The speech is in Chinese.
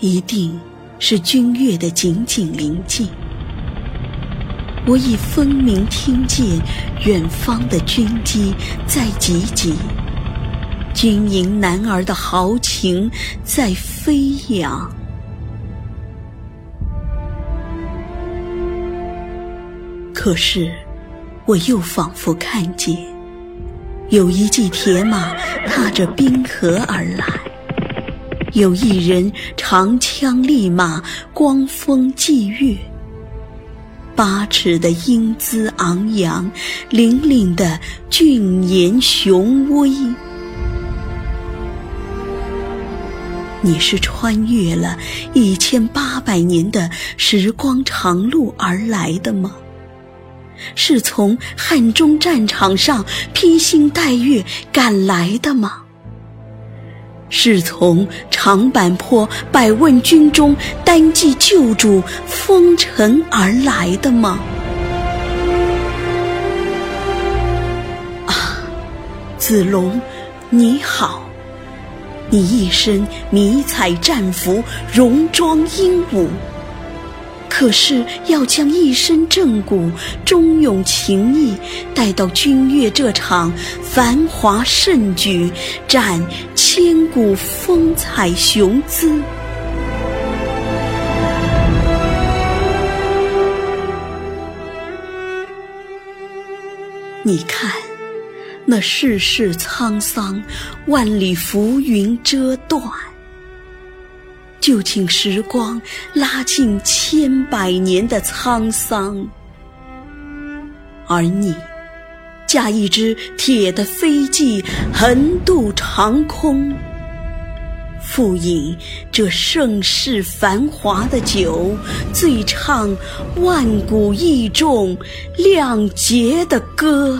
一定是君越的紧紧临近。我已分明听见远方的军机在急急，军营男儿的豪情在飞扬。可是，我又仿佛看见，有一骑铁马踏着冰河而来，有一人长枪立马，光风霁月。八尺的英姿昂扬，凛凛的俊颜雄威。你是穿越了一千八百年的时光长路而来的吗？是从汉中战场上披星戴月赶来的吗？是从长坂坡百万军中单骑救主风尘而来的吗？啊，子龙，你好！你一身迷彩战服，戎装英武。可是要将一身正骨、忠勇情义带到君越这场繁华盛举，展千古风采雄姿。你看，那世事沧桑，万里浮云遮断。就请时光拉近千百年的沧桑，而你驾一只铁的飞骑横渡长空，复饮这盛世繁华的酒，醉唱万古义重亮节的歌。